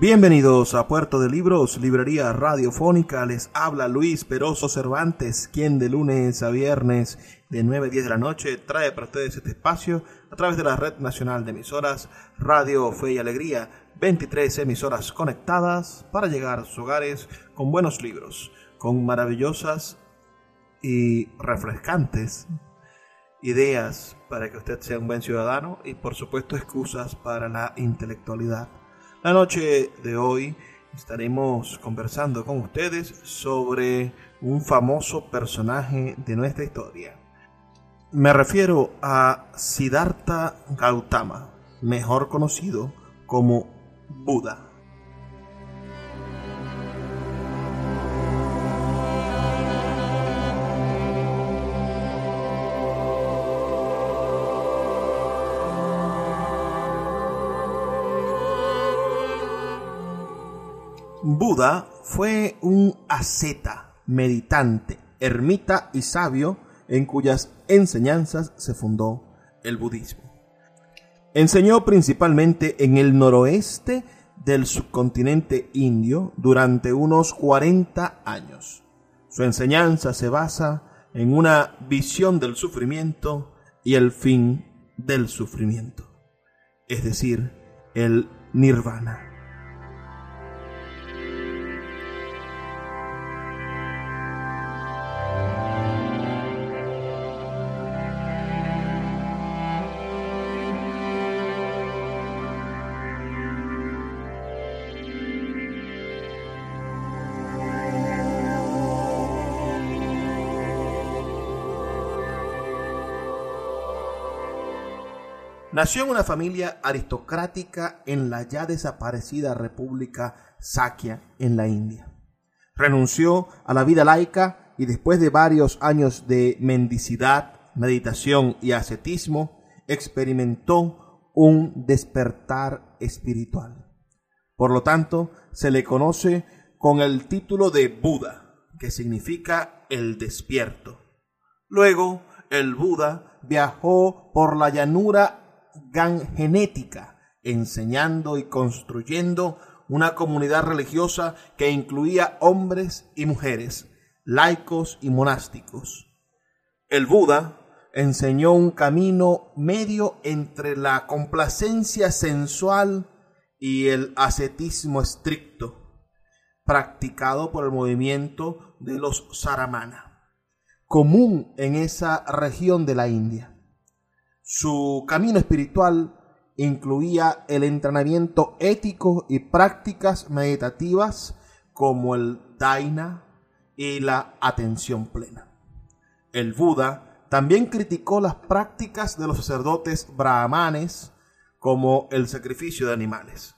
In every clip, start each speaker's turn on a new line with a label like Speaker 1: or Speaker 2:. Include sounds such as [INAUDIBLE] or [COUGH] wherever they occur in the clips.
Speaker 1: Bienvenidos a Puerto de Libros, librería radiofónica. Les habla Luis Peroso Cervantes, quien de lunes a viernes de 9 a 10 de la noche trae para ustedes este espacio a través de la Red Nacional de Emisoras Radio Fe y Alegría. 23 emisoras conectadas para llegar a sus hogares con buenos libros, con maravillosas y refrescantes ideas para que usted sea un buen ciudadano y por supuesto excusas para la intelectualidad. La noche de hoy estaremos conversando con ustedes sobre un famoso personaje de nuestra historia. Me refiero a Siddhartha Gautama, mejor conocido como Buda. Buda fue un asceta, meditante, ermita y sabio en cuyas enseñanzas se fundó el budismo. Enseñó principalmente en el noroeste del subcontinente indio durante unos 40 años. Su enseñanza se basa en una visión del sufrimiento y el fin del sufrimiento, es decir, el nirvana. Nació en una familia aristocrática en la ya desaparecida República Sakya en la India. Renunció a la vida laica y después de varios años de mendicidad, meditación y ascetismo, experimentó un despertar espiritual. Por lo tanto, se le conoce con el título de Buda, que significa el despierto. Luego, el Buda viajó por la llanura genética, enseñando y construyendo una comunidad religiosa que incluía hombres y mujeres, laicos y monásticos. El Buda enseñó un camino medio entre la complacencia sensual y el ascetismo estricto, practicado por el movimiento de los Saramana, común en esa región de la India. Su camino espiritual incluía el entrenamiento ético y prácticas meditativas como el daina y la atención plena. El Buda también criticó las prácticas de los sacerdotes brahmanes como el sacrificio de animales.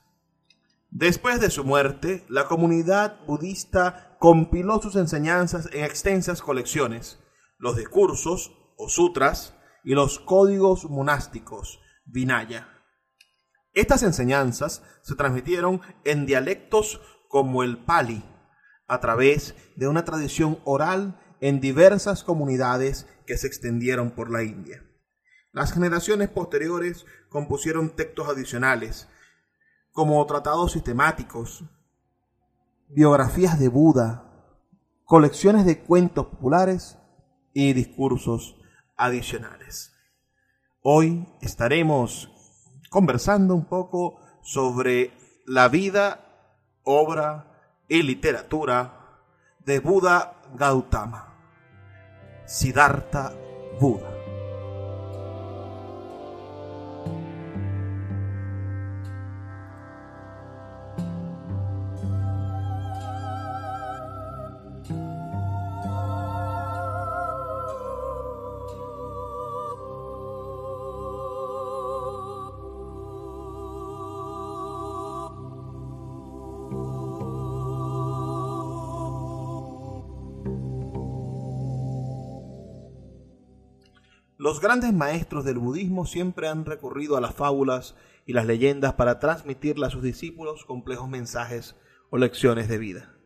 Speaker 1: Después de su muerte, la comunidad budista compiló sus enseñanzas en extensas colecciones, los discursos o sutras, y los códigos monásticos, Vinaya. Estas enseñanzas se transmitieron en dialectos como el Pali, a través de una tradición oral en diversas comunidades que se extendieron por la India. Las generaciones posteriores compusieron textos adicionales, como tratados sistemáticos, biografías de Buda, colecciones de cuentos populares y discursos adicionales. Hoy estaremos conversando un poco sobre la vida, obra y literatura de Buda Gautama, Siddhartha Buda. Grandes maestros del budismo siempre han recurrido a las fábulas y las leyendas para transmitirle a sus discípulos complejos mensajes o lecciones de vida.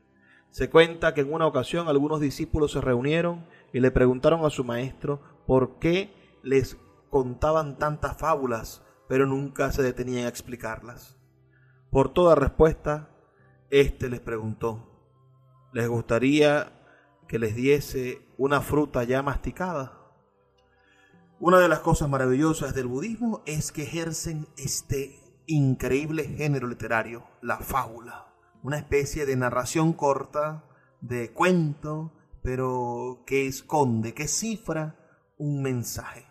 Speaker 1: Se cuenta que en una ocasión algunos discípulos se reunieron y le preguntaron a su maestro por qué les contaban tantas fábulas, pero nunca se detenían a explicarlas. Por toda respuesta, éste les preguntó, ¿les gustaría que les diese una fruta ya masticada? Una de las cosas maravillosas del budismo es que ejercen este increíble género literario, la fábula, una especie de narración corta, de cuento, pero que esconde, que cifra un mensaje.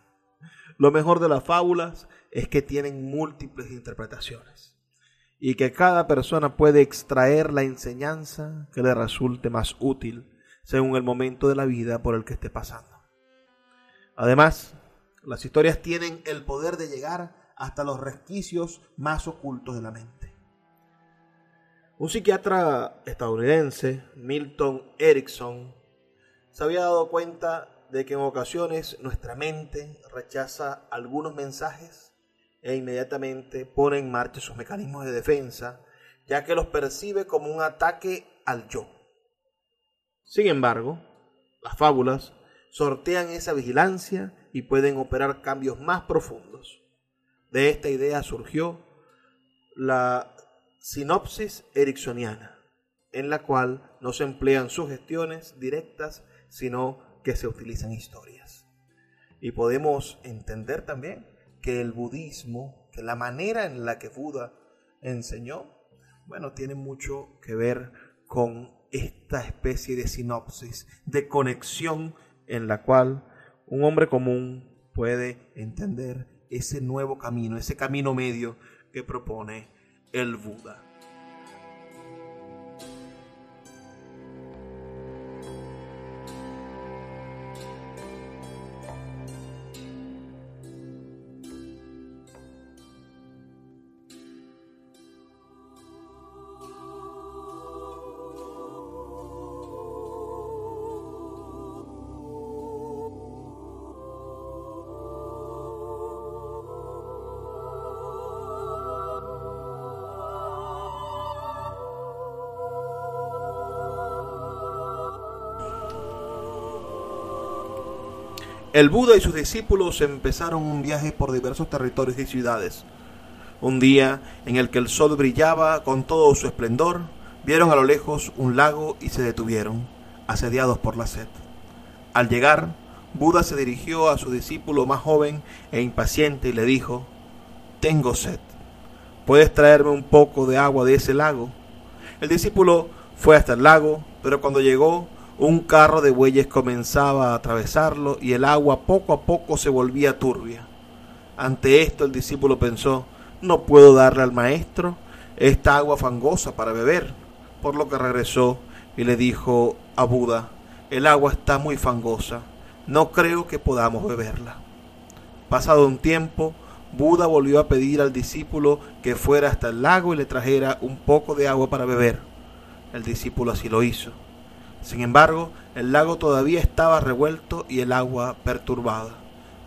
Speaker 1: Lo mejor de las fábulas es que tienen múltiples interpretaciones y que cada persona puede extraer la enseñanza que le resulte más útil según el momento de la vida por el que esté pasando. Además, las historias tienen el poder de llegar hasta los resquicios más ocultos de la mente. Un psiquiatra estadounidense, Milton Erickson, se había dado cuenta de que en ocasiones nuestra mente rechaza algunos mensajes e inmediatamente pone en marcha sus mecanismos de defensa, ya que los percibe como un ataque al yo. Sin embargo, las fábulas sortean esa vigilancia y pueden operar cambios más profundos. De esta idea surgió la sinopsis ericksoniana, en la cual no se emplean sugestiones directas, sino que se utilizan historias. Y podemos entender también que el budismo, que la manera en la que Buda enseñó, bueno, tiene mucho que ver con esta especie de sinopsis, de conexión en la cual un hombre común puede entender ese nuevo camino, ese camino medio que propone el Buda. El Buda y sus discípulos empezaron un viaje por diversos territorios y ciudades. Un día en el que el sol brillaba con todo su esplendor, vieron a lo lejos un lago y se detuvieron, asediados por la sed. Al llegar, Buda se dirigió a su discípulo más joven e impaciente y le dijo, Tengo sed. ¿Puedes traerme un poco de agua de ese lago? El discípulo fue hasta el lago, pero cuando llegó un carro de bueyes comenzaba a atravesarlo y el agua poco a poco se volvía turbia. Ante esto el discípulo pensó, no puedo darle al maestro esta agua fangosa para beber, por lo que regresó y le dijo a Buda, el agua está muy fangosa, no creo que podamos beberla. Pasado un tiempo, Buda volvió a pedir al discípulo que fuera hasta el lago y le trajera un poco de agua para beber. El discípulo así lo hizo. Sin embargo, el lago todavía estaba revuelto y el agua perturbada.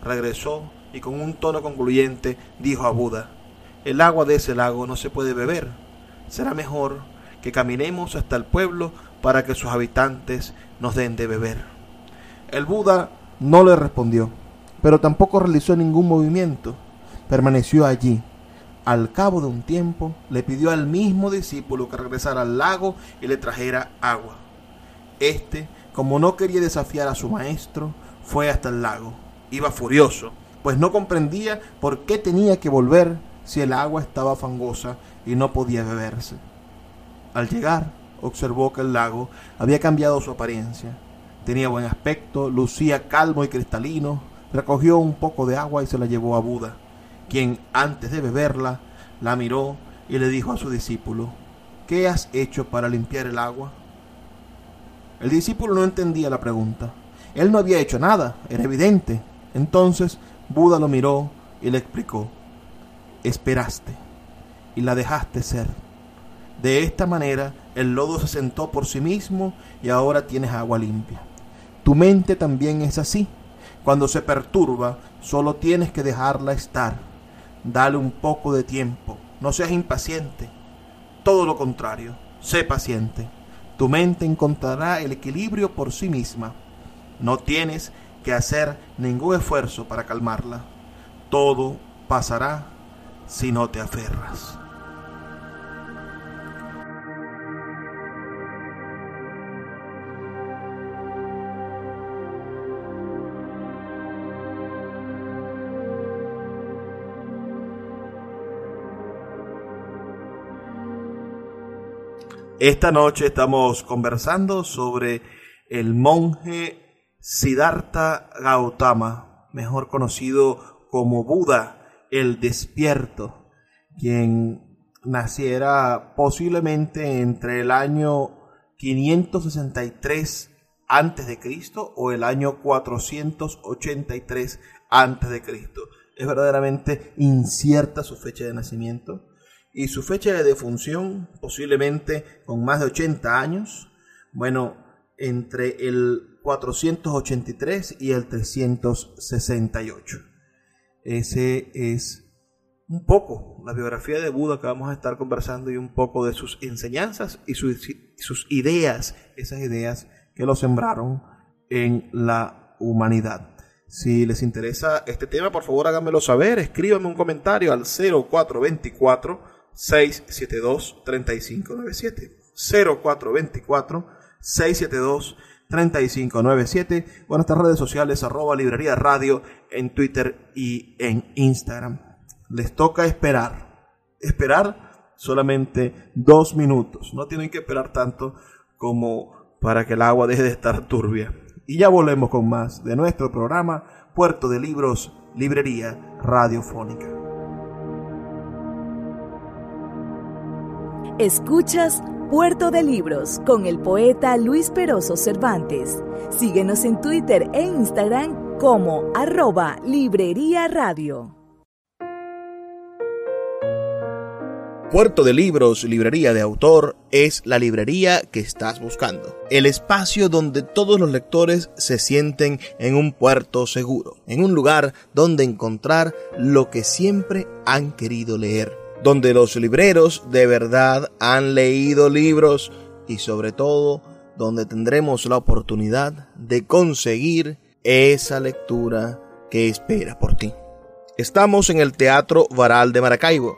Speaker 1: Regresó y con un tono concluyente dijo a Buda, el agua de ese lago no se puede beber. Será mejor que caminemos hasta el pueblo para que sus habitantes nos den de beber. El Buda no le respondió, pero tampoco realizó ningún movimiento. Permaneció allí. Al cabo de un tiempo, le pidió al mismo discípulo que regresara al lago y le trajera agua. Este, como no quería desafiar a su maestro, fue hasta el lago. Iba furioso, pues no comprendía por qué tenía que volver si el agua estaba fangosa y no podía beberse. Al llegar, observó que el lago había cambiado su apariencia. Tenía buen aspecto, lucía calmo y cristalino. Recogió un poco de agua y se la llevó a Buda, quien antes de beberla la miró y le dijo a su discípulo, ¿qué has hecho para limpiar el agua? El discípulo no entendía la pregunta. Él no había hecho nada, era evidente. Entonces Buda lo miró y le explicó, esperaste y la dejaste ser. De esta manera el lodo se sentó por sí mismo y ahora tienes agua limpia. Tu mente también es así. Cuando se perturba, solo tienes que dejarla estar. Dale un poco de tiempo. No seas impaciente. Todo lo contrario, sé paciente. Tu mente encontrará el equilibrio por sí misma. No tienes que hacer ningún esfuerzo para calmarla. Todo pasará si no te aferras. Esta noche estamos conversando sobre el monje Siddhartha Gautama, mejor conocido como Buda el despierto, quien naciera posiblemente entre el año 563 antes de Cristo o el año 483 antes de Cristo. Es verdaderamente incierta su fecha de nacimiento y su fecha de defunción, posiblemente con más de 80 años, bueno, entre el 483 y el 368. Ese es un poco la biografía de Buda que vamos a estar conversando y un poco de sus enseñanzas y sus, sus ideas, esas ideas que lo sembraron en la humanidad. Si les interesa este tema, por favor háganmelo saber, escríbanme un comentario al 0424 672-3597. 0424-672-3597 o en nuestras redes sociales arroba librería radio en Twitter y en Instagram. Les toca esperar. Esperar solamente dos minutos. No tienen que esperar tanto como para que el agua deje de estar turbia. Y ya volvemos con más de nuestro programa Puerto de Libros, Librería Radiofónica.
Speaker 2: Escuchas Puerto de Libros con el poeta Luis Peroso Cervantes. Síguenos en Twitter e Instagram como arroba Librería Radio.
Speaker 3: Puerto de Libros, librería de autor, es la librería que estás buscando. El espacio donde todos los lectores se sienten en un puerto seguro, en un lugar donde encontrar lo que siempre han querido leer donde los libreros de verdad han leído libros y sobre todo donde tendremos la oportunidad de conseguir esa lectura que espera por ti. Estamos en el Teatro Varal de Maracaibo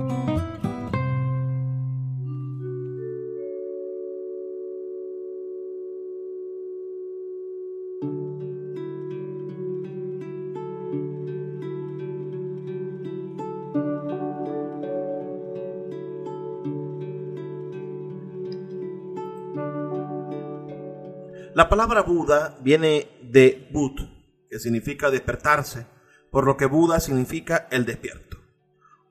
Speaker 1: La palabra Buda viene de Bud, que significa despertarse, por lo que Buda significa el despierto.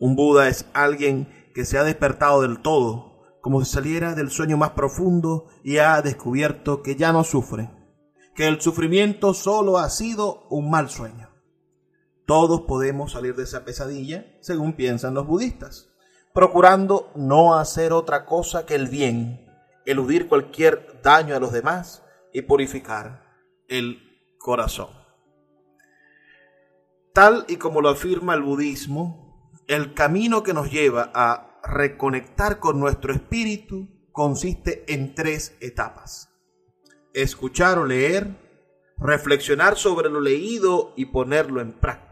Speaker 1: Un Buda es alguien que se ha despertado del todo, como si saliera del sueño más profundo y ha descubierto que ya no sufre, que el sufrimiento solo ha sido un mal sueño. Todos podemos salir de esa pesadilla, según piensan los budistas, procurando no hacer otra cosa que el bien, eludir cualquier daño a los demás y purificar el corazón. Tal y como lo afirma el budismo, el camino que nos lleva a reconectar con nuestro espíritu consiste en tres etapas. Escuchar o leer, reflexionar sobre lo leído y ponerlo en práctica.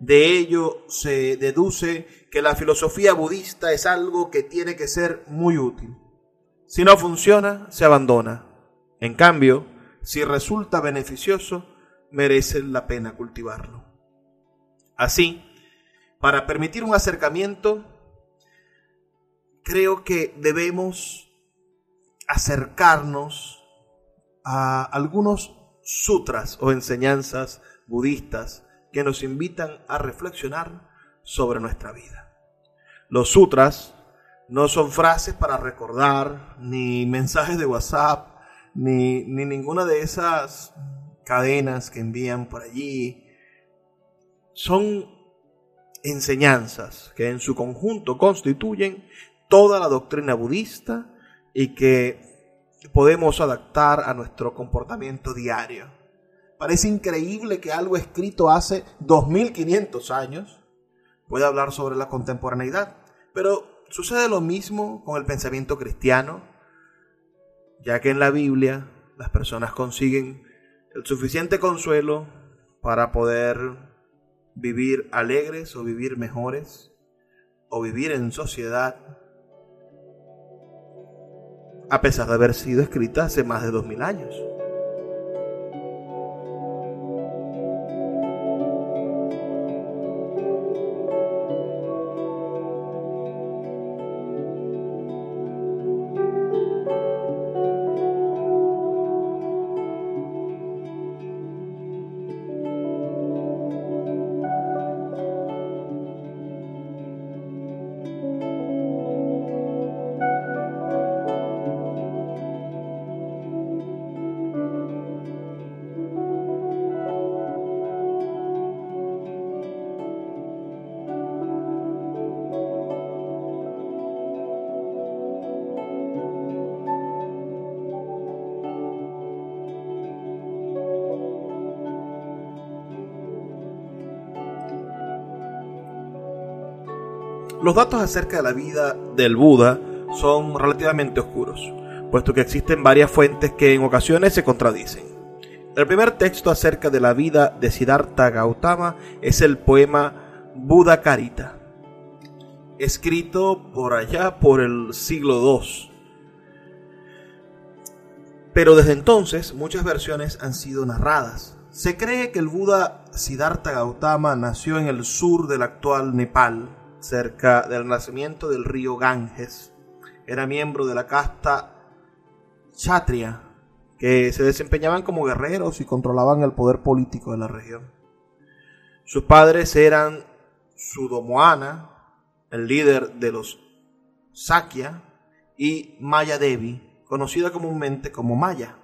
Speaker 1: De ello se deduce que la filosofía budista es algo que tiene que ser muy útil. Si no funciona, se abandona. En cambio, si resulta beneficioso, merece la pena cultivarlo. Así, para permitir un acercamiento, creo que debemos acercarnos a algunos sutras o enseñanzas budistas que nos invitan a reflexionar sobre nuestra vida. Los sutras no son frases para recordar, ni mensajes de WhatsApp, ni, ni ninguna de esas cadenas que envían por allí. Son enseñanzas que en su conjunto constituyen toda la doctrina budista y que podemos adaptar a nuestro comportamiento diario. Parece increíble que algo escrito hace 2500 años pueda hablar sobre la contemporaneidad, pero sucede lo mismo con el pensamiento cristiano, ya que en la Biblia las personas consiguen el suficiente consuelo para poder vivir alegres o vivir mejores o vivir en sociedad a pesar de haber sido escrita hace más de 2000 años. Los datos acerca de la vida del Buda son relativamente oscuros, puesto que existen varias fuentes que en ocasiones se contradicen. El primer texto acerca de la vida de Siddhartha Gautama es el poema Buda Karita, escrito por allá por el siglo II. Pero desde entonces muchas versiones han sido narradas. Se cree que el Buda Siddhartha Gautama nació en el sur del actual Nepal, cerca del nacimiento del río Ganges. Era miembro de la casta Chatria, que se desempeñaban como guerreros y controlaban el poder político de la región. Sus padres eran Sudomoana, el líder de los Sakya, y Maya Devi, conocida comúnmente como Maya.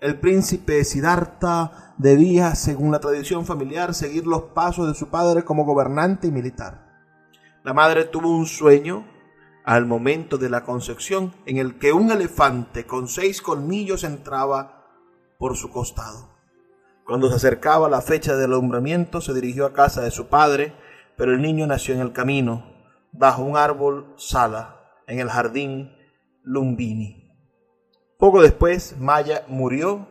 Speaker 1: El príncipe Siddhartha debía, según la tradición familiar, seguir los pasos de su padre como gobernante y militar. La madre tuvo un sueño al momento de la concepción en el que un elefante con seis colmillos entraba por su costado. Cuando se acercaba la fecha del alumbramiento se dirigió a casa de su padre, pero el niño nació en el camino, bajo un árbol sala, en el jardín Lumbini. Poco después Maya murió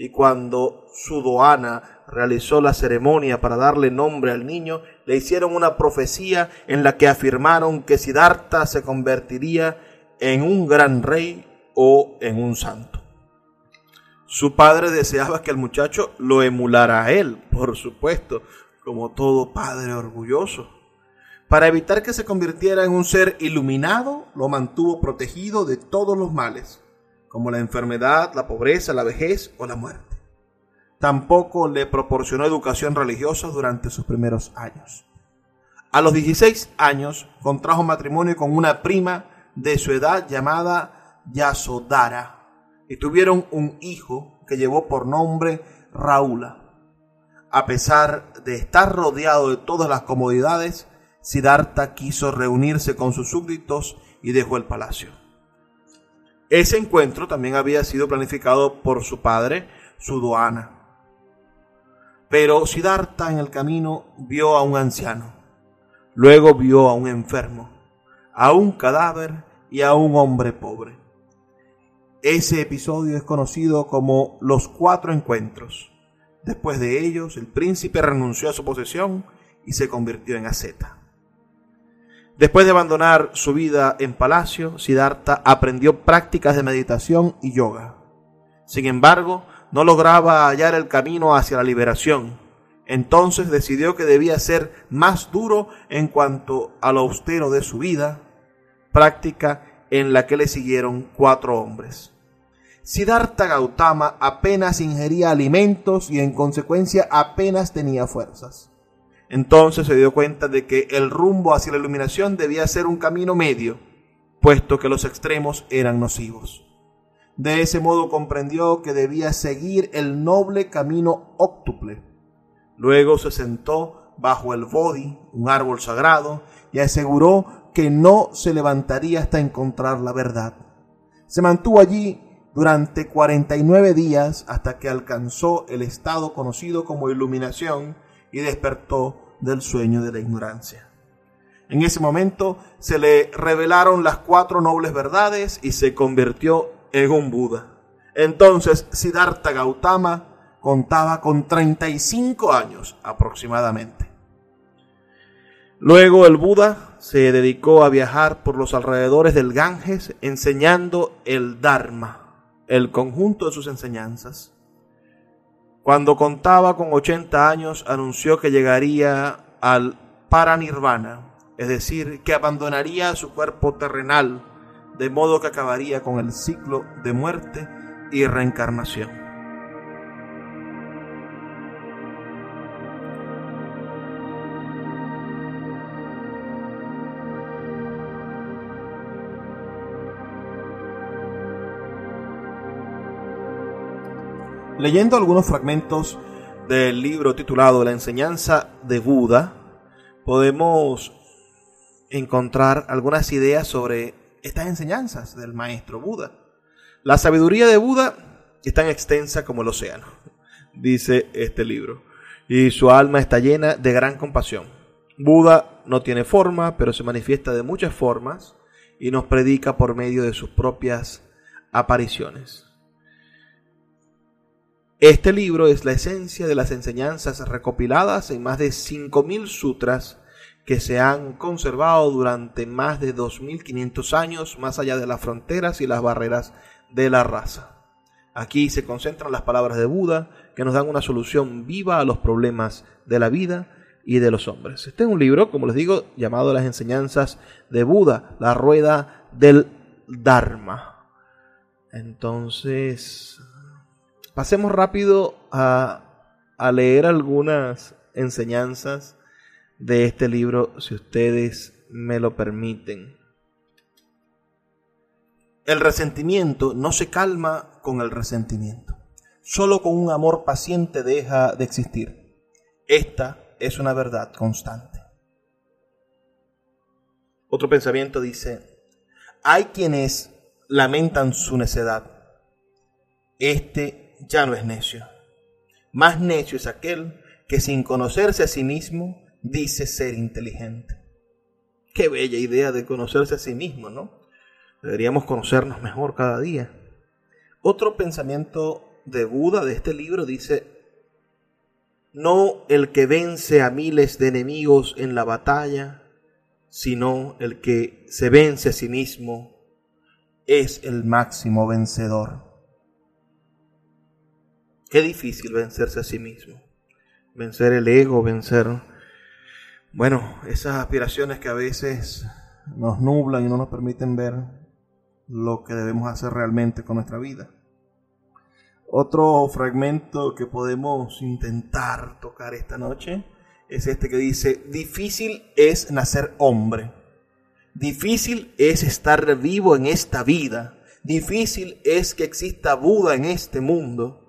Speaker 1: y cuando su doana realizó la ceremonia para darle nombre al niño, le hicieron una profecía en la que afirmaron que Siddhartha se convertiría en un gran rey o en un santo. Su padre deseaba que el muchacho lo emulara a él, por supuesto, como todo padre orgulloso. Para evitar que se convirtiera en un ser iluminado, lo mantuvo protegido de todos los males, como la enfermedad, la pobreza, la vejez o la muerte. Tampoco le proporcionó educación religiosa durante sus primeros años. A los 16 años contrajo matrimonio con una prima de su edad llamada Yasodara y tuvieron un hijo que llevó por nombre Raúla. A pesar de estar rodeado de todas las comodidades, Siddhartha quiso reunirse con sus súbditos y dejó el palacio. Ese encuentro también había sido planificado por su padre, Sudoana. Pero Siddhartha en el camino vio a un anciano, luego vio a un enfermo, a un cadáver y a un hombre pobre. Ese episodio es conocido como los cuatro encuentros. Después de ellos, el príncipe renunció a su posesión y se convirtió en asceta. Después de abandonar su vida en palacio, Siddhartha aprendió prácticas de meditación y yoga. Sin embargo, no lograba hallar el camino hacia la liberación. Entonces decidió que debía ser más duro en cuanto a lo austero de su vida, práctica en la que le siguieron cuatro hombres. Siddhartha Gautama apenas ingería alimentos y en consecuencia apenas tenía fuerzas. Entonces se dio cuenta de que el rumbo hacia la iluminación debía ser un camino medio, puesto que los extremos eran nocivos. De ese modo comprendió que debía seguir el noble camino óctuple. Luego se sentó bajo el bodhi, un árbol sagrado, y aseguró que no se levantaría hasta encontrar la verdad. Se mantuvo allí durante 49 días hasta que alcanzó el estado conocido como iluminación y despertó del sueño de la ignorancia. En ese momento se le revelaron las cuatro nobles verdades y se convirtió en un Buda. Entonces Siddhartha Gautama contaba con 35 años aproximadamente. Luego el Buda se dedicó a viajar por los alrededores del Ganges enseñando el Dharma, el conjunto de sus enseñanzas. Cuando contaba con 80 años anunció que llegaría al Paranirvana, es decir, que abandonaría su cuerpo terrenal de modo que acabaría con el ciclo de muerte y reencarnación. Leyendo algunos fragmentos del libro titulado La enseñanza de Buda, podemos encontrar algunas ideas sobre estas enseñanzas del maestro Buda. La sabiduría de Buda es tan extensa como el océano, dice este libro, y su alma está llena de gran compasión. Buda no tiene forma, pero se manifiesta de muchas formas y nos predica por medio de sus propias apariciones. Este libro es la esencia de las enseñanzas recopiladas en más de 5.000 sutras que se han conservado durante más de 2.500 años más allá de las fronteras y las barreras de la raza. Aquí se concentran las palabras de Buda que nos dan una solución viva a los problemas de la vida y de los hombres. Este es un libro, como les digo, llamado Las enseñanzas de Buda, la rueda del Dharma. Entonces, pasemos rápido a, a leer algunas enseñanzas de este libro, si ustedes me lo permiten. El resentimiento no se calma con el resentimiento. Solo con un amor paciente deja de existir. Esta es una verdad constante. Otro pensamiento dice, hay quienes lamentan su necedad. Este ya no es necio. Más necio es aquel que sin conocerse a sí mismo dice ser inteligente. Qué bella idea de conocerse a sí mismo, ¿no? Deberíamos conocernos mejor cada día. Otro pensamiento de Buda de este libro dice, no el que vence a miles de enemigos en la batalla, sino el que se vence a sí mismo es el máximo vencedor. Qué difícil vencerse a sí mismo. Vencer el ego, vencer bueno, esas aspiraciones que a veces nos nublan y no nos permiten ver lo que debemos hacer realmente con nuestra vida. Otro fragmento que podemos intentar tocar esta noche es este que dice, difícil es nacer hombre, difícil es estar vivo en esta vida, difícil es que exista Buda en este mundo,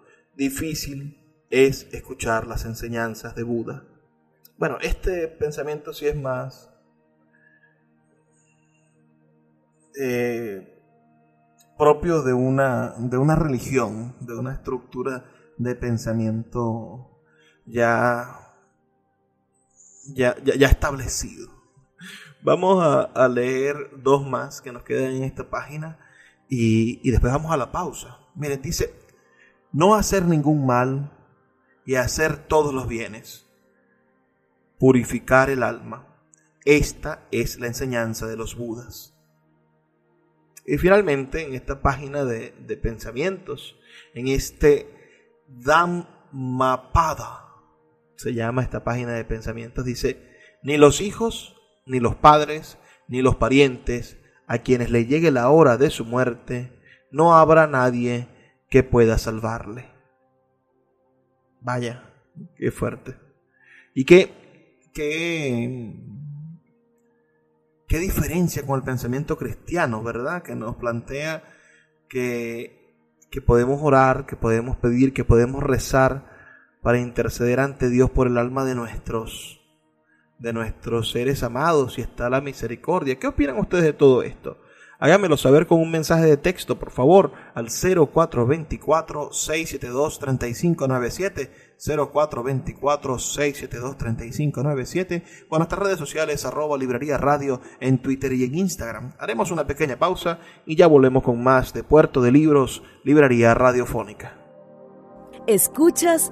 Speaker 1: difícil es escuchar las enseñanzas de Buda. Bueno, este pensamiento sí es más eh, propio de una, de una religión, de una estructura de pensamiento ya, ya, ya, establecido. Vamos a, leer dos más que nos quedan en esta página y, y después vamos a la pausa. Miren, dice, no hacer ningún mal y hacer todos los bienes, purificar el alma. Esta es la enseñanza de los Budas. Y finalmente, en esta página de, de pensamientos, en este Dhammapada, se llama esta página de pensamientos, dice, ni los hijos, ni los padres, ni los parientes, a quienes le llegue la hora de su muerte, no habrá nadie que pueda salvarle. Vaya, qué fuerte. Y qué, qué, qué diferencia con el pensamiento cristiano, ¿verdad? Que nos plantea que que podemos orar, que podemos pedir, que podemos rezar para interceder ante Dios por el alma de nuestros de nuestros seres amados y está la misericordia. ¿Qué opinan ustedes de todo esto? Háganmelo saber con un mensaje de texto, por favor, al 0424-672-3597, 0424-672-3597, o a nuestras redes sociales, arroba librería radio, en Twitter y en Instagram. Haremos una pequeña pausa y ya volvemos con más de Puerto de Libros, Librería Radiofónica.
Speaker 2: Escuchas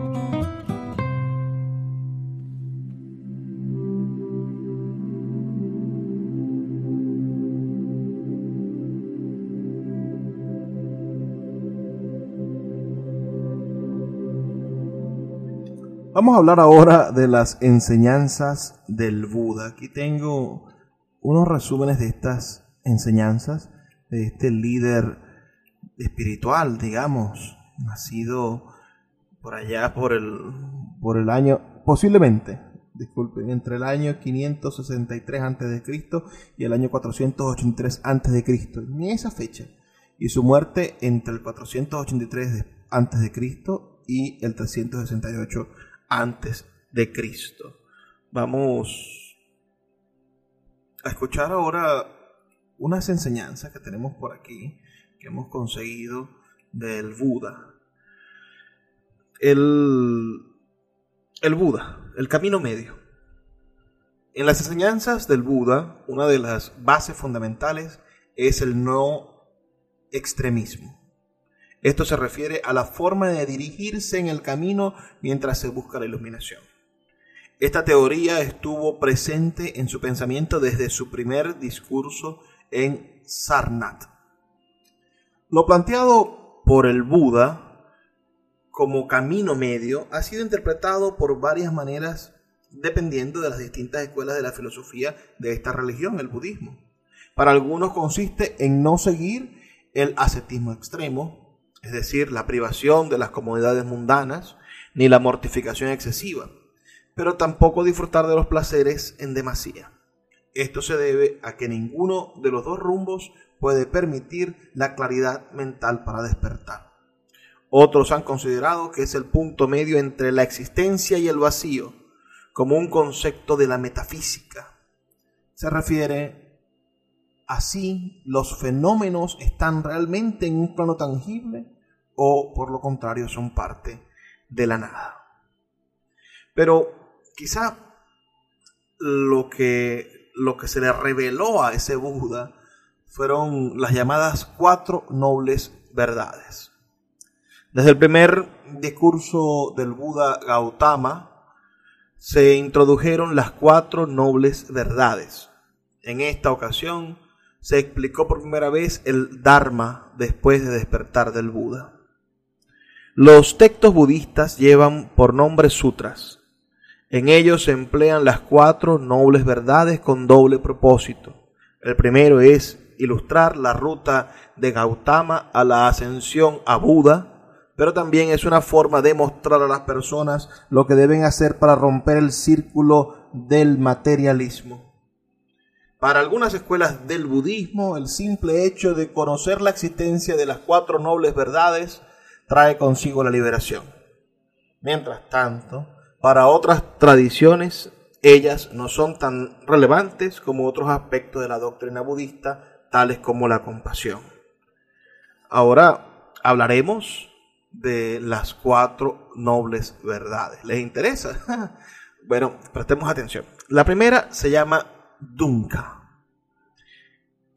Speaker 1: Vamos a hablar ahora de las enseñanzas del Buda. Aquí tengo unos resúmenes de estas enseñanzas de este líder espiritual, digamos, nacido por allá por el, por el año, posiblemente, disculpen, entre el año 563 a.C. y el año 483 a.C. Ni esa fecha. Y su muerte entre el 483 a.C. y el 368 antes de Cristo. Vamos a escuchar ahora unas enseñanzas que tenemos por aquí, que hemos conseguido del Buda. El, el Buda, el camino medio. En las enseñanzas del Buda, una de las bases fundamentales es el no extremismo. Esto se refiere a la forma de dirigirse en el camino mientras se busca la iluminación. Esta teoría estuvo presente en su pensamiento desde su primer discurso en Sarnath. Lo planteado por el Buda como camino medio ha sido interpretado por varias maneras dependiendo de las distintas escuelas de la filosofía de esta religión, el budismo. Para algunos consiste en no seguir el ascetismo extremo, es decir, la privación de las comodidades mundanas, ni la mortificación excesiva, pero tampoco disfrutar de los placeres en demasía. Esto se debe a que ninguno de los dos rumbos puede permitir la claridad mental para despertar. Otros han considerado que es el punto medio entre la existencia y el vacío, como un concepto de la metafísica. Se refiere así los fenómenos están realmente en un plano tangible o por lo contrario son parte de la nada. Pero quizá lo que, lo que se le reveló a ese Buda fueron las llamadas cuatro nobles verdades. Desde el primer discurso del Buda Gautama se introdujeron las cuatro nobles verdades. En esta ocasión se explicó por primera vez el Dharma después de despertar del Buda. Los textos budistas llevan por nombre sutras. En ellos se emplean las cuatro nobles verdades con doble propósito. El primero es ilustrar la ruta de Gautama a la ascensión a Buda, pero también es una forma de mostrar a las personas lo que deben hacer para romper el círculo del materialismo. Para algunas escuelas del budismo, el simple hecho de conocer la existencia de las cuatro nobles verdades trae consigo la liberación. Mientras tanto, para otras tradiciones, ellas no son tan relevantes como otros aspectos de la doctrina budista, tales como la compasión. Ahora hablaremos de las cuatro nobles verdades. ¿Les interesa? [LAUGHS] bueno, prestemos atención. La primera se llama Dunka.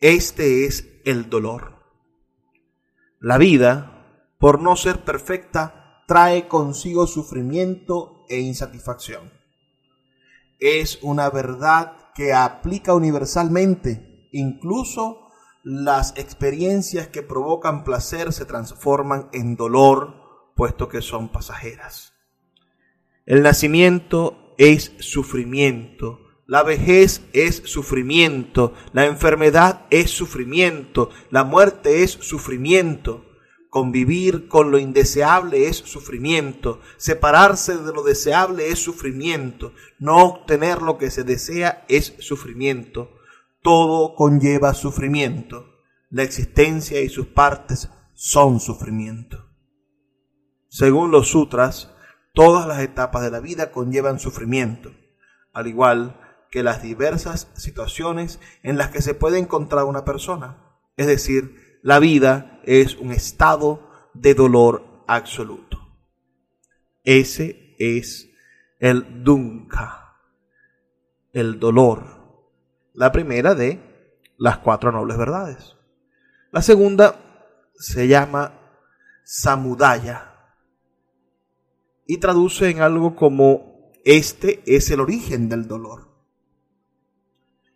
Speaker 1: Este es el dolor. La vida, por no ser perfecta, trae consigo sufrimiento e insatisfacción. Es una verdad que aplica universalmente. Incluso las experiencias que provocan placer se transforman en dolor, puesto que son pasajeras. El nacimiento es sufrimiento la vejez es sufrimiento, la enfermedad es sufrimiento, la muerte es sufrimiento. Convivir con lo indeseable es sufrimiento, separarse de lo deseable es sufrimiento, no obtener lo que se desea es sufrimiento. Todo conlleva sufrimiento. La existencia y sus partes son sufrimiento. Según los sutras, todas las etapas de la vida conllevan sufrimiento, al igual que las diversas situaciones en las que se puede encontrar una persona. Es decir, la vida es un estado de dolor absoluto. Ese es el dunka, el dolor. La primera de las cuatro nobles verdades. La segunda se llama samudaya y traduce en algo como este es el origen del dolor.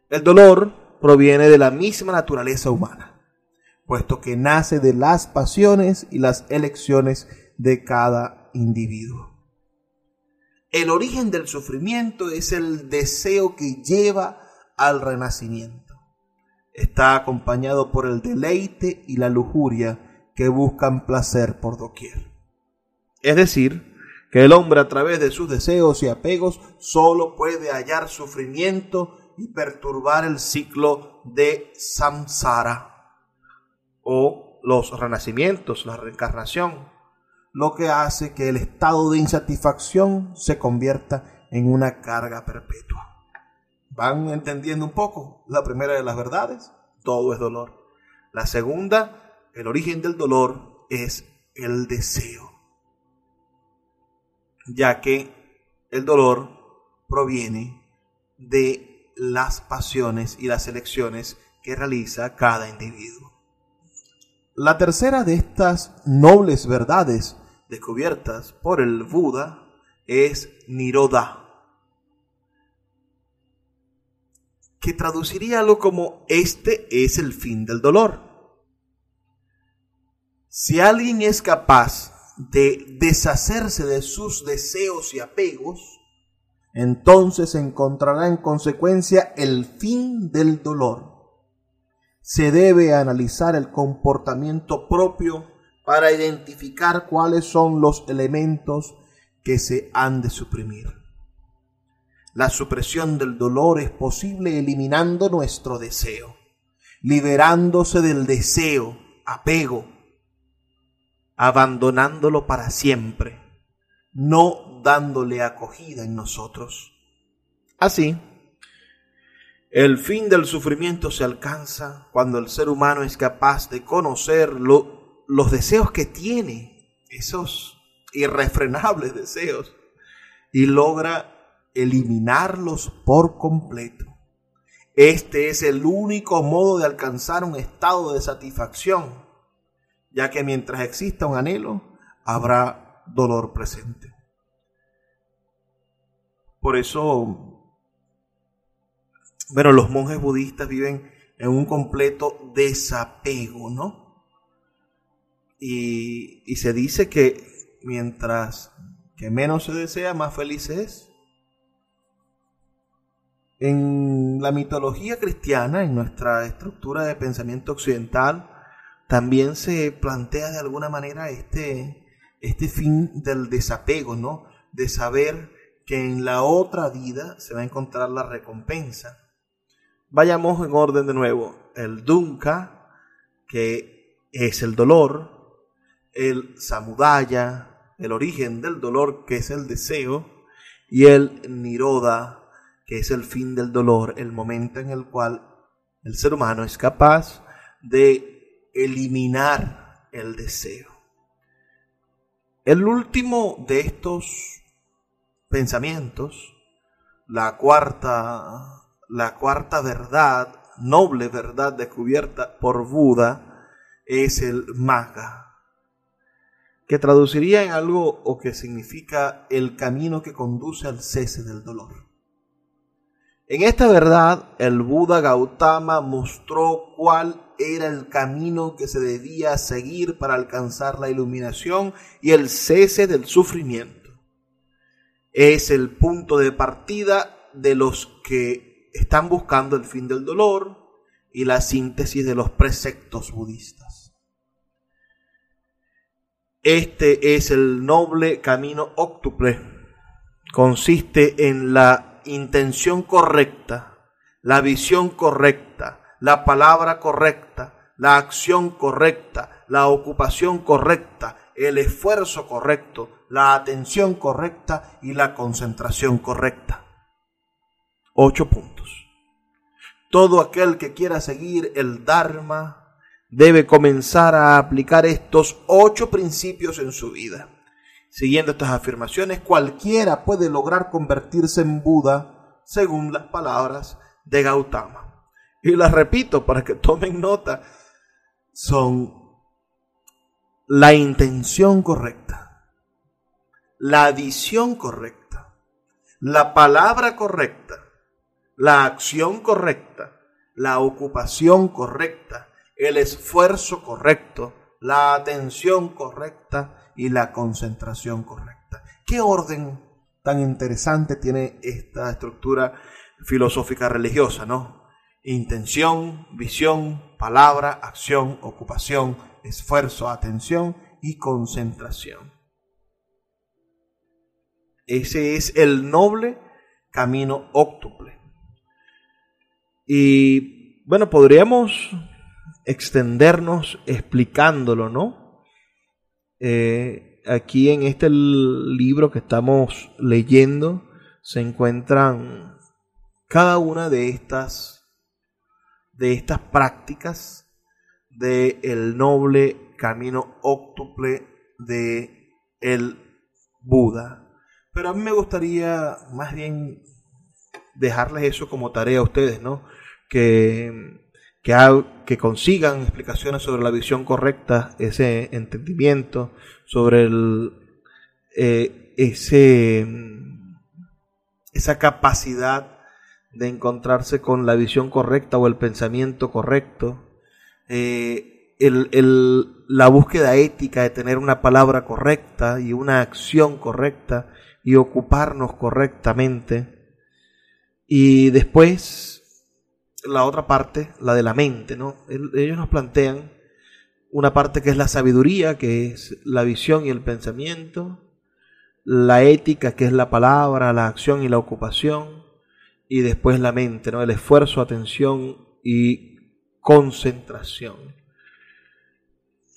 Speaker 1: El dolor proviene de la misma naturaleza humana, puesto que nace de las pasiones y las elecciones de cada individuo. El origen del sufrimiento es el deseo que lleva al renacimiento. Está acompañado por el deleite y la lujuria que buscan placer por doquier. Es decir, que el hombre a través de sus deseos y apegos solo puede hallar sufrimiento y perturbar el ciclo de samsara o los renacimientos, la reencarnación, lo que hace que el estado de insatisfacción se convierta en una carga perpetua. ¿Van entendiendo un poco? La primera de las verdades, todo es dolor. La segunda, el origen del dolor es el deseo, ya que el dolor proviene de las pasiones y las elecciones que realiza cada individuo. La tercera de estas nobles verdades descubiertas por el Buda es Niroda, que traduciría algo como este es el fin del dolor. Si alguien es capaz de deshacerse de sus deseos y apegos, entonces encontrará en consecuencia el fin del dolor. Se debe analizar el comportamiento propio para identificar cuáles son los elementos que se han de suprimir. La supresión del dolor es posible eliminando nuestro deseo, liberándose del deseo, apego, abandonándolo para siempre, no dándole acogida en nosotros. Así, el fin del sufrimiento se alcanza cuando el ser humano es capaz de conocer los deseos que tiene, esos irrefrenables deseos, y logra eliminarlos por completo. Este es el único modo de alcanzar un estado de satisfacción, ya que mientras exista un anhelo, habrá dolor presente. Por eso, bueno, los monjes budistas viven en un completo desapego, ¿no? Y, se dice que mientras que menos se desea, más feliz es. En la mitología cristiana, en nuestra estructura de pensamiento occidental, también se plantea de alguna manera este, este fin del desapego, ¿no? De saber que en la otra vida se va a encontrar la recompensa. Vayamos en orden de nuevo. El Dunka, que es el dolor, el Samudaya, el origen del dolor, que es el deseo, y el Niroda, que es el fin del dolor, el momento en el cual el ser humano es capaz de eliminar el deseo. El último de estos pensamientos, la cuarta, la cuarta verdad, noble verdad descubierta por Buda, es el Maga, que traduciría en algo o que significa el camino que conduce al cese del dolor. En esta verdad, el Buda Gautama mostró cuál era el camino que se debía seguir para alcanzar la iluminación y el cese del sufrimiento. Es el punto de partida de los que están buscando el fin del dolor y la síntesis de los preceptos budistas. Este es el noble camino óctuple. Consiste en la intención correcta, la visión correcta, la palabra correcta, la acción correcta, la ocupación correcta, el esfuerzo correcto, la atención correcta y la concentración correcta. Ocho puntos. Todo aquel que quiera seguir el Dharma debe comenzar a aplicar estos ocho principios en su vida. Siguiendo estas afirmaciones, cualquiera puede lograr convertirse en Buda según las palabras de Gautama. Y las repito para que tomen nota. Son la intención correcta, la visión correcta, la palabra correcta, la acción correcta, la ocupación correcta, el esfuerzo correcto, la atención correcta y la concentración correcta. ¿Qué orden tan interesante tiene esta estructura filosófica religiosa, no? Intención, visión, palabra, acción, ocupación, esfuerzo, atención y concentración. Ese es el noble camino óctuple. Y bueno, podríamos extendernos explicándolo, ¿no? Eh, aquí en este libro que estamos leyendo se encuentran cada una de estas de estas prácticas del el noble camino óctuple de el Buda. Pero a mí me gustaría más bien dejarles eso como tarea a ustedes, ¿no? Que que, consigan explicaciones sobre la visión correcta, ese entendimiento, sobre el, eh, ese, esa capacidad de encontrarse con la visión correcta o el pensamiento correcto, eh, la búsqueda ética de tener una palabra correcta y una acción correcta y ocuparnos correctamente. Y después la otra parte, la de la mente, ¿no? Ellos nos plantean una parte que es la sabiduría, que es la visión y el pensamiento, la ética, que es la palabra, la acción y la ocupación, y después la mente, ¿no? El esfuerzo, atención y concentración.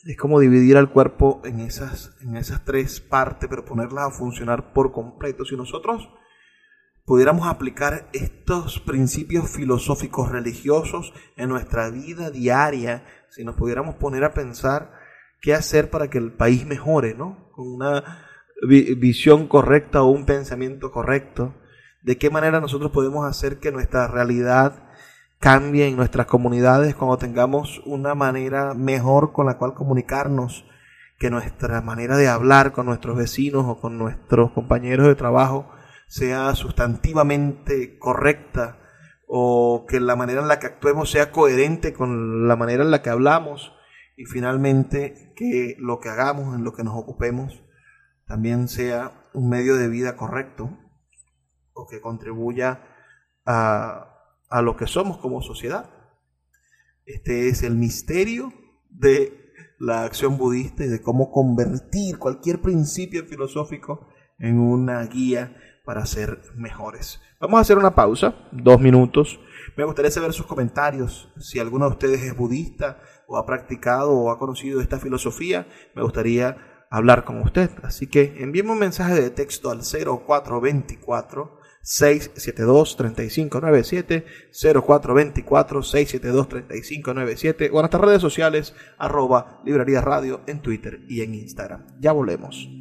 Speaker 1: Es como dividir al cuerpo en esas, en esas tres partes, pero ponerlas a funcionar por completo. Si nosotros pudiéramos aplicar estos principios filosóficos religiosos en nuestra vida diaria, si nos pudiéramos poner a pensar qué hacer para que el país mejore, ¿no? Con una visión correcta o un pensamiento correcto, de qué manera nosotros podemos hacer que nuestra realidad cambie en nuestras comunidades cuando tengamos una manera mejor con la cual comunicarnos, que nuestra manera de hablar con nuestros vecinos o con nuestros compañeros de trabajo sea sustantivamente correcta o que la manera en la que actuemos sea coherente con la manera en la que hablamos y finalmente que lo que hagamos, en lo que nos ocupemos, también sea un medio de vida correcto o que contribuya a, a lo que somos como sociedad. Este es el misterio de la acción budista y de cómo convertir cualquier principio filosófico en una guía para ser mejores. Vamos a hacer una pausa, dos minutos. Me gustaría saber sus comentarios. Si alguno de ustedes es budista o ha practicado o ha conocido esta filosofía, me gustaría hablar con usted. Así que envíeme un mensaje de texto al 0424 672-3597, 0424-672-3597 o en nuestras redes sociales arroba librería radio en Twitter y en Instagram. Ya volvemos.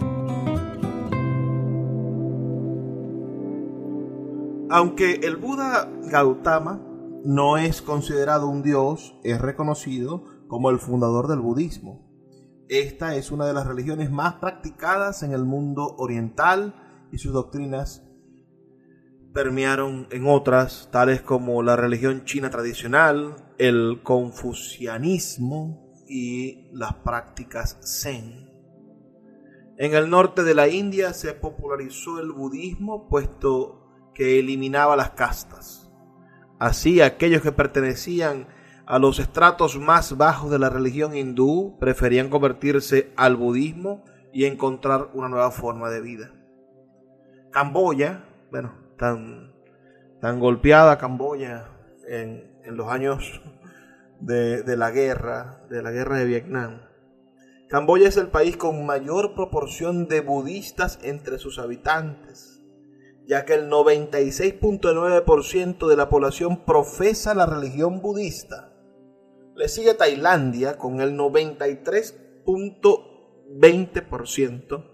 Speaker 1: Aunque el Buda Gautama no es considerado un dios, es reconocido como el fundador del budismo. Esta es una de las religiones más practicadas en el mundo oriental y sus doctrinas permearon en otras, tales como la religión china tradicional, el confucianismo y las prácticas zen. En el norte de la India se popularizó el budismo puesto que eliminaba las castas. Así aquellos que pertenecían a los estratos más bajos de la religión hindú preferían convertirse al budismo y encontrar una nueva forma de vida. Camboya, bueno, tan, tan golpeada Camboya en, los años de, de, la guerra, de la guerra de Vietnam. Camboya es el país con mayor proporción de budistas entre sus habitantes, ya que el 96.9% de la población profesa la religión budista. Le sigue Tailandia con el 93.20%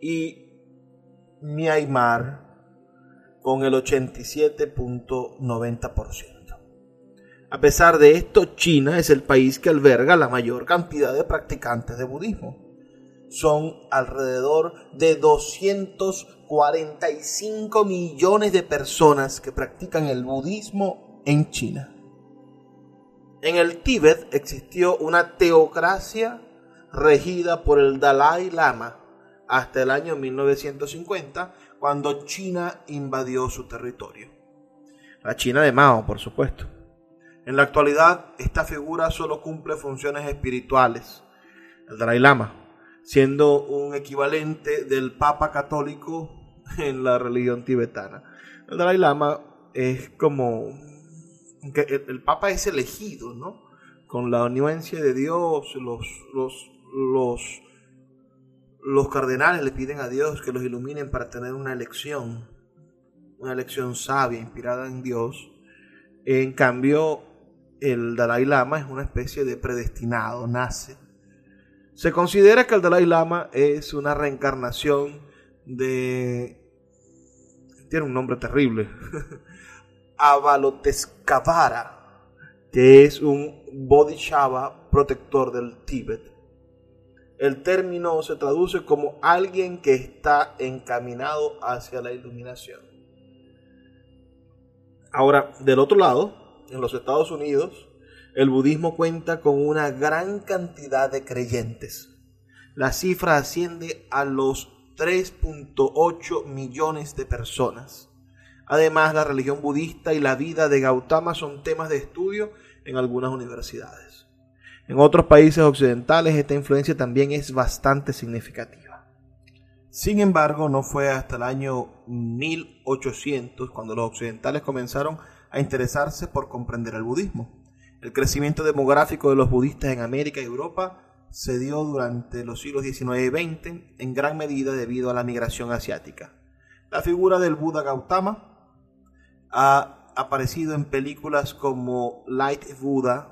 Speaker 1: y Myanmar con el 87.90%. A pesar de esto, China es el país que alberga la mayor cantidad de practicantes de budismo. Son alrededor de 245 millones de personas que practican el budismo en China. En el Tíbet existió una teocracia regida por el Dalai Lama hasta el año 1950, cuando China invadió su territorio. La China de Mao, por supuesto. En la actualidad, esta figura solo cumple funciones espirituales, el Dalai Lama, siendo un equivalente del Papa católico [LAUGHS] en la religión tibetana. El Dalai Lama es como el, Papa es elegido, ¿no? Con la anuencia de Dios, los, los, los los cardenales le piden a Dios que los iluminen para tener una elección, una elección sabia, inspirada en Dios. En cambio, el Dalai Lama es una especie de predestinado, nace. Se considera que el Dalai Lama es una reencarnación de... Tiene un nombre terrible. [LAUGHS] Avalokiteshvara, que es un Bodhisattva protector del Tíbet el término se traduce como alguien que está encaminado hacia la iluminación. Ahora, del otro lado, en los Estados Unidos, el budismo cuenta con una gran cantidad de creyentes. La cifra asciende a los 3.8 millones de personas. Además, la religión budista y la vida de Gautama son temas de estudio en algunas universidades. En otros países occidentales esta influencia también es bastante significativa. Sin embargo, no fue hasta el año 1800 cuando los occidentales comenzaron a interesarse por comprender el budismo. El crecimiento demográfico de los budistas en América y Europa se dio durante los siglos XIX y XX en gran medida debido a la migración asiática. La figura del Buda Gautama ha aparecido en películas como Light Buddha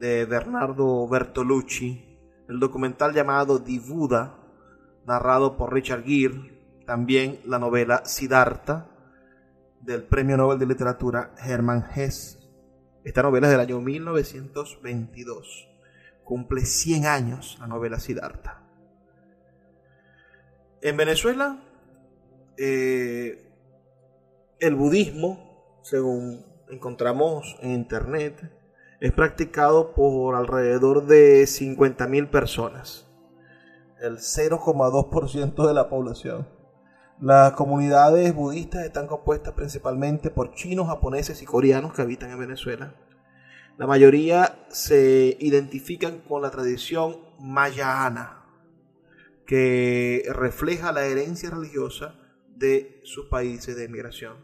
Speaker 1: de Bernardo Bertolucci, el documental llamado Di Buddha, narrado por Richard Gere, también la novela Siddhartha del Premio Nobel de Literatura Hermann Hesse. Esta novela es del año 1922. Cumple 100 años la novela Siddhartha. En Venezuela, eh, el budismo, según encontramos en internet, es practicado por alrededor de 50.000 personas, el 0,2% de la población. Las comunidades budistas están compuestas principalmente por chinos, japoneses y coreanos que habitan en Venezuela. La mayoría se identifican con la tradición mayana, que refleja la herencia religiosa de sus países de emigración.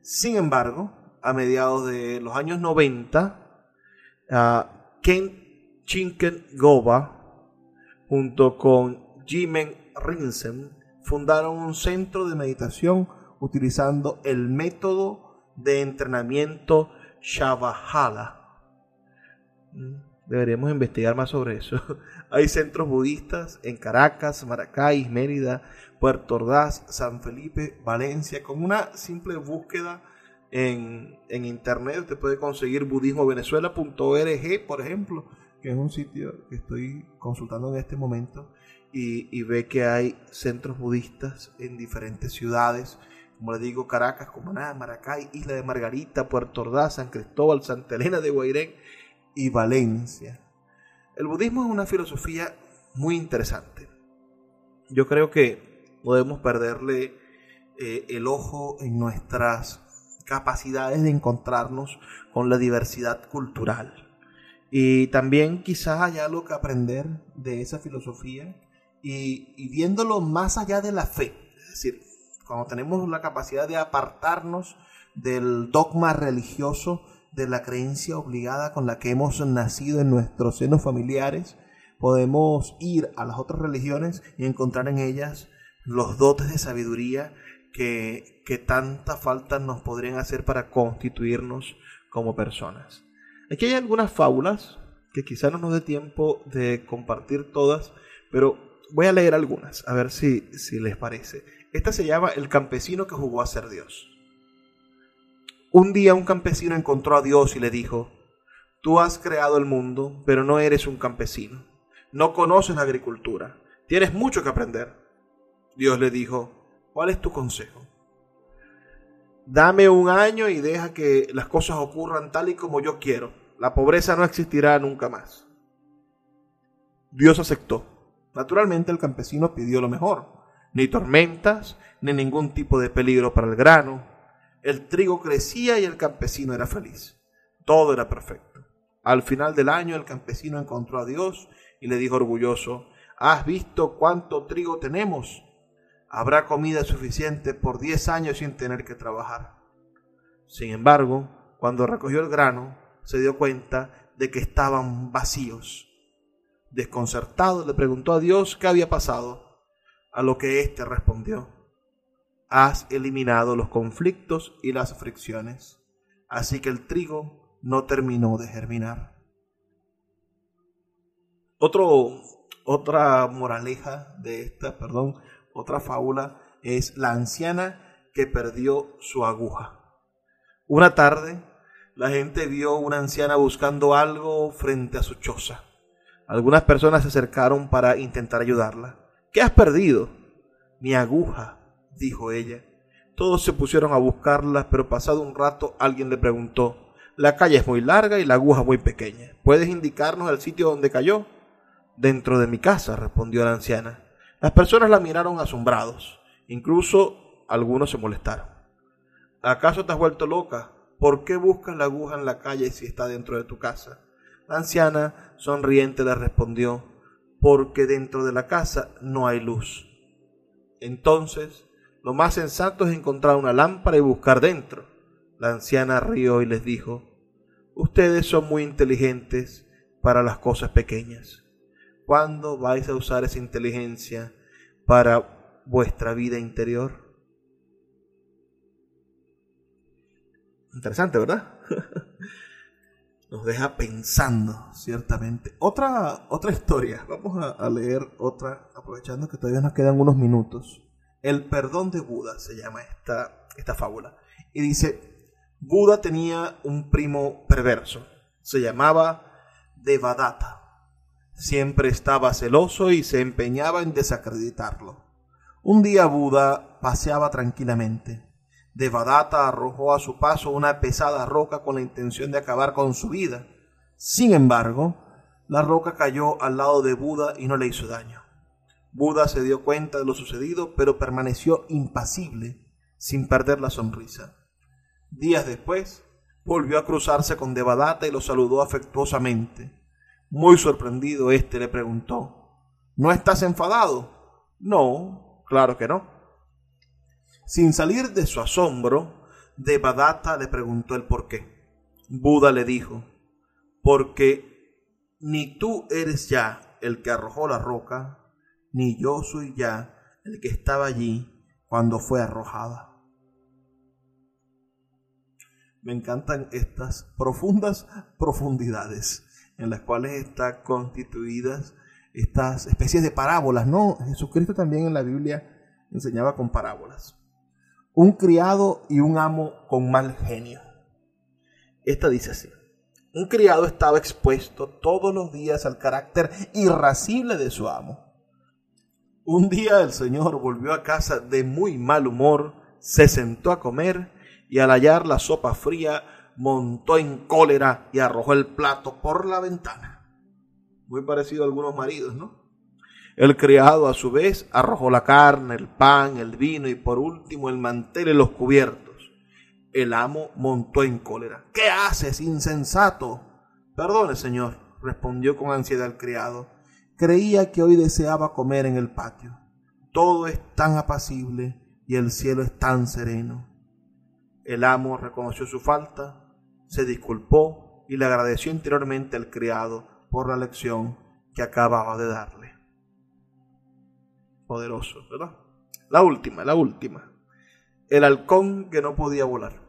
Speaker 1: Sin embargo, a mediados de los años 90, Ken Chinken Goba, junto con Jimen Rinsen, fundaron un centro de meditación utilizando el método de entrenamiento Shavahala. Deberíamos investigar más sobre eso. [LAUGHS] Hay centros budistas en Caracas, Maracay, Mérida, Puerto Ordaz, San Felipe, Valencia. Con una simple búsqueda en, internet usted puede conseguir budismovenezuela.org, por ejemplo, que es un sitio que estoy consultando en este momento, y, ve que hay centros budistas en diferentes ciudades, como le digo, Caracas, Cumaná, Maracay, Isla de Margarita, Puerto Ordaz, San Cristóbal, Santa Elena de Guairén y Valencia. El budismo es una filosofía muy interesante. Yo creo que podemos perderle eh, el ojo en nuestras capacidades de encontrarnos con la diversidad cultural. Y también quizás haya algo que aprender de esa filosofía y, y, viéndolo más allá de la fe. Es decir, cuando tenemos la capacidad de apartarnos del dogma religioso de la creencia obligada con la que hemos nacido en nuestros senos familiares, podemos ir a las otras religiones y encontrar en ellas los dotes de sabiduría que, que tanta falta nos podrían hacer para constituirnos como personas. Aquí hay algunas fábulas que quizá no nos dé tiempo de compartir todas, pero voy a leer algunas, a ver si, si les parece. Esta se llama El campesino que jugó a ser Dios. Un día un campesino encontró a Dios y le dijo, Tú has creado el mundo, pero no eres un campesino. No conoces la agricultura. Tienes mucho que aprender. Dios le dijo, ¿cuál es tu consejo? Dame un año y deja que las cosas ocurran tal y como yo quiero. La pobreza no existirá nunca más. Dios aceptó. Naturalmente el campesino pidió lo mejor. Ni tormentas, ni ningún tipo de peligro para el grano, el trigo crecía y el campesino era feliz. Todo era perfecto. Al final del año el campesino encontró a Dios y le dijo orgulloso, ¿has visto cuánto trigo tenemos? Habrá comida suficiente por diez años sin tener que trabajar. Sin embargo, cuando recogió el grano, se dio cuenta de que estaban vacíos. Desconcertado le preguntó a Dios qué había pasado, a lo que éste respondió, has eliminado los conflictos y las fricciones. Así que el trigo no terminó de germinar. Otro, otra moraleja de esta, perdón, otra fábula es la anciana que perdió su aguja. Una tarde, la gente vio una anciana buscando algo frente a su choza. Algunas personas se acercaron para intentar ayudarla. ¿Qué has perdido? Mi aguja, dijo ella. Todos se pusieron a buscarla, pero pasado un rato alguien le preguntó, la calle es muy larga y la aguja muy pequeña. ¿Puedes indicarnos el sitio donde cayó? Dentro de mi casa, respondió la anciana. Las personas la miraron asombrados. Incluso algunos se molestaron. ¿Acaso te has vuelto loca? ¿Por qué buscas la aguja en la calle si está dentro de tu casa? La anciana, sonriente, le respondió, porque dentro de la casa no hay luz. Entonces lo más sensato es encontrar una lámpara y buscar dentro. La anciana rió y les dijo, Ustedes son muy inteligentes para las cosas pequeñas. ¿Cuándo vais a usar esa inteligencia para vuestra vida interior? Interesante, ¿verdad? [LAUGHS] Nos deja pensando, ciertamente. Otra, otra historia. Vamos a, leer otra, aprovechando que todavía nos quedan unos minutos. El perdón de Buda se llama esta, esta fábula. Y dice, Buda tenía un primo perverso. Se llamaba Devadatta. Siempre estaba celoso y se empeñaba en desacreditarlo. Un día Buda paseaba tranquilamente. Devadatta arrojó a su paso una pesada roca con la intención de acabar con su vida. Sin embargo, la roca cayó al lado de Buda y no le hizo daño. Buda se dio cuenta de lo sucedido, pero permaneció impasible, sin perder la sonrisa. Días después, volvió a cruzarse con Devadatta y lo saludó afectuosamente. Muy sorprendido, éste le preguntó, ¿No estás enfadado? No, claro que no. Sin salir de su asombro, Devadatta le preguntó el por qué. Buda le dijo, porque ni tú eres ya el que arrojó la roca, ni yo soy ya el que estaba allí cuando fue arrojada. Me encantan estas profundas profundidades en las cuales están constituidas estas especies de parábolas, ¿no? Jesucristo también en la Biblia enseñaba con parábolas. Un criado y un amo con mal genio. Esta dice así. Un criado estaba expuesto todos los días al carácter irascible de su amo un día el señor volvió a casa de muy mal humor, se sentó a comer y al hallar la sopa fría montó en cólera y arrojó el plato por la ventana. Muy parecido a algunos maridos, ¿no? El criado a su vez arrojó la carne, el pan, el vino y por último el mantel y los cubiertos. El amo montó en cólera. ¿Qué haces, insensato? Perdone, señor, respondió con ansiedad el criado Creía que hoy deseaba comer en el patio. Todo es tan apacible y el cielo es tan sereno. El amo reconoció su falta, se disculpó y le agradeció interiormente al criado por la lección que acababa de darle. Poderoso, ¿verdad? La última, la última. El halcón que no podía volar.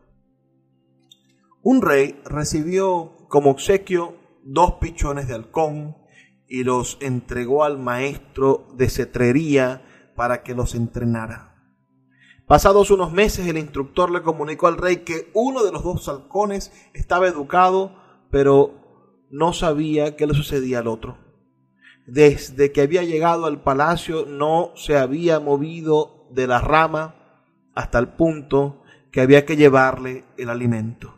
Speaker 1: Un rey recibió como obsequio dos pichones de halcón y los entregó al maestro de cetrería para que los entrenara. Pasados unos meses el instructor le comunicó al rey que uno de los dos halcones estaba educado, pero no sabía qué le sucedía al otro. Desde que había llegado al palacio no se había movido de la rama hasta el punto que había que llevarle el alimento.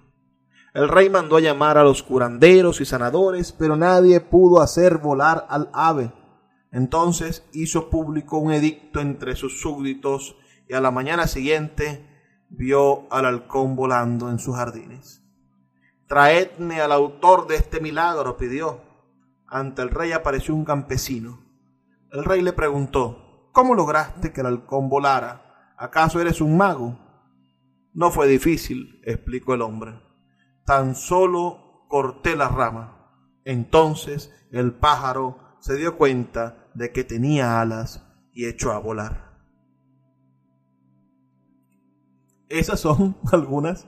Speaker 1: El rey mandó a llamar a los curanderos y sanadores, pero nadie pudo hacer volar al ave. Entonces hizo público un edicto entre sus súbditos y a la mañana siguiente vio al halcón volando en sus jardines. Traedme al autor de este milagro, pidió. Ante el rey apareció un campesino. El rey le preguntó, ¿cómo lograste que el halcón volara? ¿Acaso eres un mago? No fue difícil, explicó el hombre tan solo corté la rama. Entonces el pájaro se dio cuenta de que tenía alas y echó a volar. Esas son [LAUGHS] algunas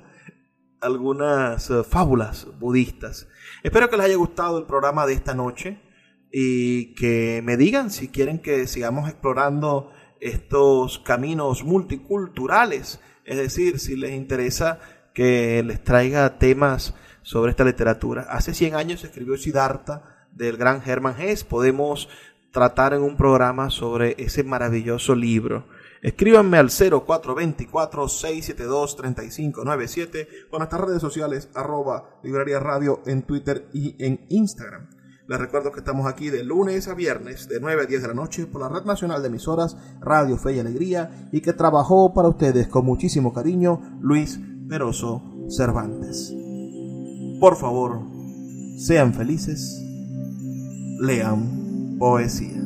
Speaker 1: algunas eh, fábulas budistas. Espero que les haya gustado el programa de esta noche y que me digan si quieren que sigamos explorando estos caminos multiculturales, es decir, si les interesa que les traiga temas sobre esta literatura. Hace 100 años se escribió Siddhartha del gran Hermann Hesse. Podemos tratar en un programa sobre ese maravilloso libro. Escríbanme al 0424-672-3597 con nuestras redes sociales arroba librería radio en Twitter y en Instagram. Les recuerdo que estamos aquí de lunes a viernes de 9 a 10 de la noche por la Red Nacional de Emisoras Radio Fe y Alegría y que trabajó para ustedes con muchísimo cariño Luis Peroso Cervantes. Por favor, sean felices, lean poesía.